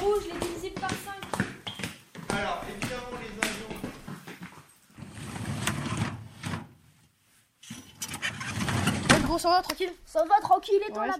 Rouge, les visibles. Alors, évidemment, les avions. Ouais, gros, ça va, tranquille? Ça va tranquille et toi Ouais, la ça